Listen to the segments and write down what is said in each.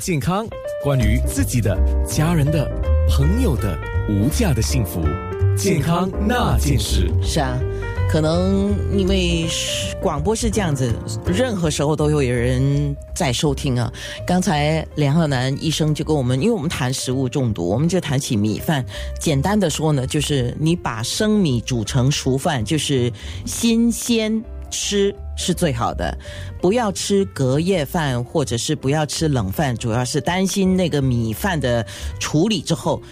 健康，关于自己的、家人的、朋友的无价的幸福，健康那件事。是啊，可能因为广播是这样子，任何时候都有人在收听啊。刚才梁浩南医生就跟我们，因为我们谈食物中毒，我们就谈起米饭。简单的说呢，就是你把生米煮成熟饭，就是新鲜吃是最好的。不要吃隔夜饭，或者是不要吃冷饭，主要是担心那个米饭的处理之后。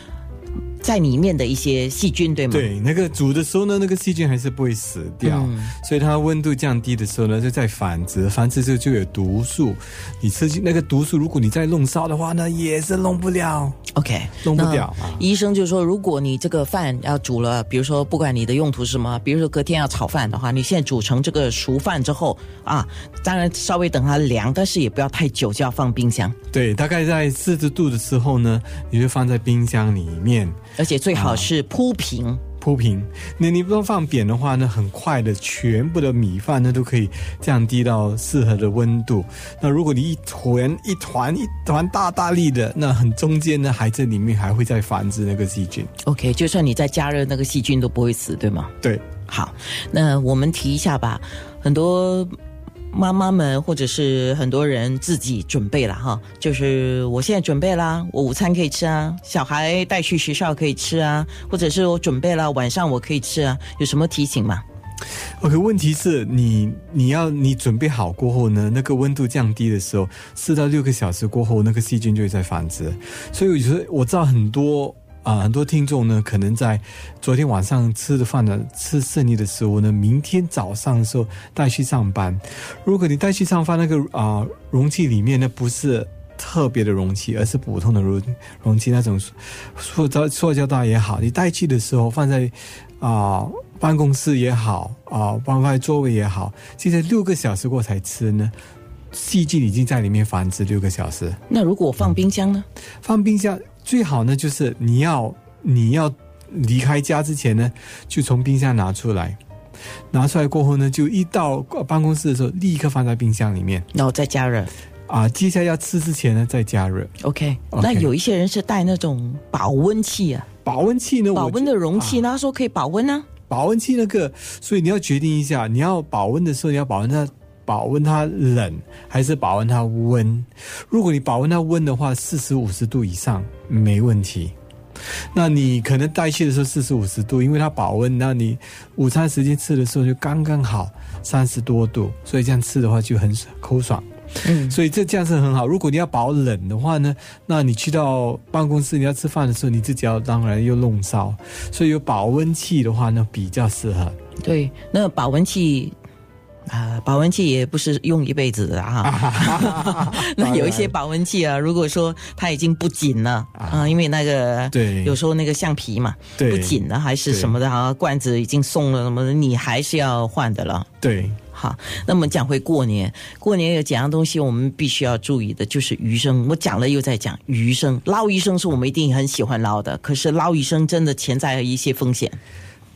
在里面的一些细菌，对吗？对，那个煮的时候呢，那个细菌还是不会死掉，所以它温度降低的时候呢，就在繁殖，繁殖之后就有毒素。你吃进那个毒素，如果你再弄烧的话呢，也是弄不了。OK，弄不了。医生就说，如果你这个饭要煮了，比如说不管你的用途是什么，比如说隔天要炒饭的话，你现在煮成这个熟饭之后啊，当然稍微等它凉，但是也不要太久，就要放冰箱。对，大概在四十度的时候呢，你就放在冰箱里面。而且最好是铺平，铺平。那你不用放扁的话呢，很快的，全部的米饭呢都可以降低到适合的温度。那如果你一团一团一团大大力的，那很中间呢还在里面还会再繁殖那个细菌。OK，就算你在加热，那个细菌都不会死，对吗？对。好，那我们提一下吧，很多。妈妈们或者是很多人自己准备了哈，就是我现在准备啦，我午餐可以吃啊，小孩带去学校可以吃啊，或者是我准备了晚上我可以吃啊，有什么提醒吗？OK，问题是你你要你准备好过后呢，那个温度降低的时候，四到六个小时过后，那个细菌就会在繁殖，所以我觉得我知道很多。啊，很多听众呢，可能在昨天晚上吃的饭呢，吃剩余的食物呢，明天早上的时候带去上班。如果你带去上班，那个啊容器里面呢，不是特别的容器，而是普通的容容器，那种塑胶塑胶袋也好，你带去的时候放在啊办公室也好啊，放在座位也好，现在六个小时过才吃呢，细菌已经在里面繁殖六个小时。那如果放冰箱呢？放冰箱。最好呢，就是你要你要离开家之前呢，就从冰箱拿出来，拿出来过后呢，就一到办公室的时候，立刻放在冰箱里面，然后再加热。啊，接下来要吃之前呢，再加热。OK，那有一些人是带那种保温器啊，保温器呢，保温的容器，他说可以保温呢。保温器那个，所以你要决定一下，你要保温的时候，你要保温它。保温它冷还是保温它温？如果你保温它温的话，四十五十度以上没问题。那你可能带去的时候四十五十度，因为它保温，那你午餐时间吃的时候就刚刚好三十多度，所以这样吃的话就很口爽。嗯，所以这这样是很好。如果你要保冷的话呢，那你去到办公室你要吃饭的时候，你自己要当然又弄烧，所以有保温器的话呢比较适合。对，那保温器。啊，保温器也不是用一辈子的啊。那有一些保温器啊，如果说它已经不紧了啊，因为那个对，有时候那个橡皮嘛不紧了还是什么的啊，罐子已经松了什么的，你还是要换的了。对，好，那么讲回过年，过年有几样东西我们必须要注意的，就是鱼生。我讲了又在讲鱼生，捞鱼生是我们一定很喜欢捞的，可是捞鱼生真的潜在一些风险。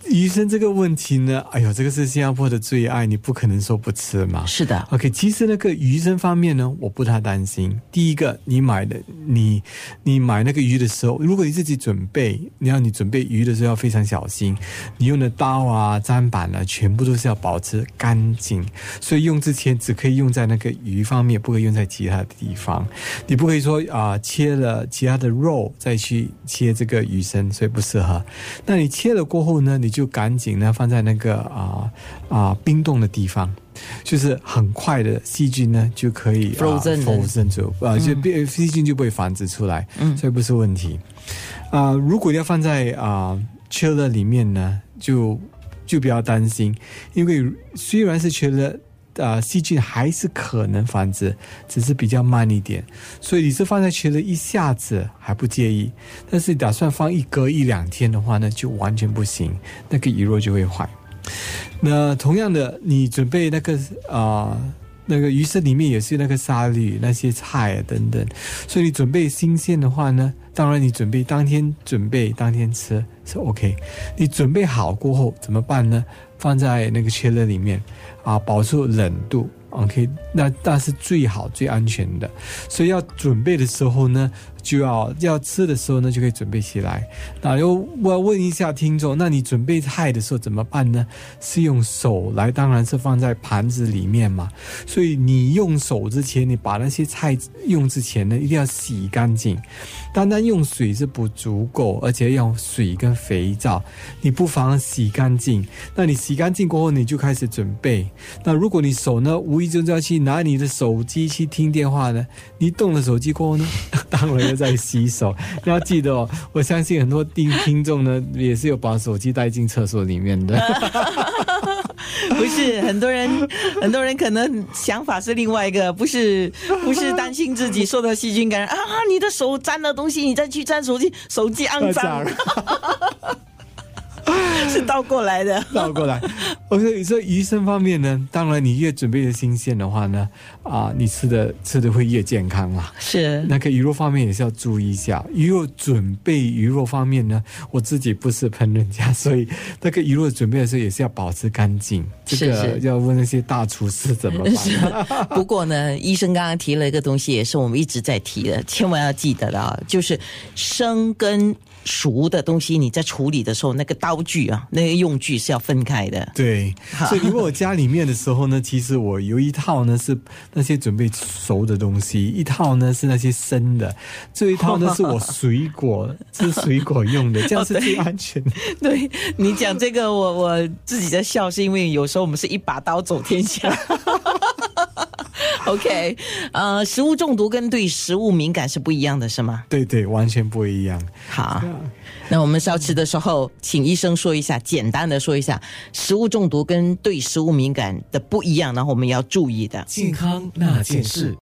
鱼生这个问题呢，哎呦，这个是新加坡的最爱，你不可能说不吃嘛。是的，OK。其实那个鱼生方面呢，我不太担心。第一个，你买的你你买那个鱼的时候，如果你自己准备，你要你准备鱼的时候要非常小心，你用的刀啊、砧板啊，全部都是要保持干净。所以用之前只可以用在那个鱼方面，不可以用在其他的地方。你不可以说啊，切了其他的肉再去切这个鱼生，所以不适合。那你切了过后呢，你就赶紧呢放在那个啊啊冰冻的地方，就是很快的细菌呢就可以 frozen 住啊，就变细菌就不会繁殖出来，所以不是问题啊。如果要放在啊 chiller 里面呢，就就比较担心，因为虽然是 chiller。啊，细菌还是可能繁殖，只是比较慢一点。所以你是放在群里一下子还不介意，但是打算放一隔一两天的话呢，就完全不行，那个鱼肉就会坏。那同样的，你准备那个啊，那个鱼生里面也是那个沙律那些菜啊等等，所以你准备新鲜的话呢，当然你准备当天准备当天吃是 OK。你准备好过后怎么办呢？放在那个切乐里面。啊，保持冷度 OK，那那是最好最安全的。所以要准备的时候呢，就要要吃的时候呢，就可以准备起来。那又我要问一下听众，那你准备菜的时候怎么办呢？是用手来，当然是放在盘子里面嘛。所以你用手之前，你把那些菜用之前呢，一定要洗干净。单单用水是不足够，而且要水跟肥皂，你不妨洗干净。那你洗干净过后，你就开始准备。那如果你手呢，无意中就要去拿你的手机去听电话呢，你动了手机过后呢，当然要在洗手。你要记得哦，我相信很多听听众呢，也是有把手机带进厕所里面的。不是很多人，很多人可能想法是另外一个，不是不是担心自己受到细菌感染啊，你的手沾了东西，你再去沾手机，手机肮脏。是倒过来的，倒过来。我说，你说鱼生方面呢，当然你越准备的新鲜的话呢，啊，你吃的吃的会越健康啊。是那个鱼肉方面也是要注意一下。鱼肉准备鱼肉方面呢，我自己不是烹饪家，所以 那个鱼肉准备的时候也是要保持干净。这个要问那些大厨师怎么办。不过呢，医生刚刚提了一个东西，也是我们一直在提的，千万要记得的啊，就是生跟。熟的东西，你在处理的时候，那个刀具啊，那个用具是要分开的。对，所以如果我家里面的时候呢，其实我有一套呢是那些准备熟的东西，一套呢是那些生的，这一套呢是我水果吃水果用的，这样是最安全的。对你讲这个，我我自己在笑，是因为有时候我们是一把刀走天下。OK，呃，食物中毒跟对食物敏感是不一样的，是吗？对对，完全不一样。好，那我们稍吃的时候，请医生说一下，简单的说一下食物中毒跟对食物敏感的不一样，然后我们要注意的健康那件事。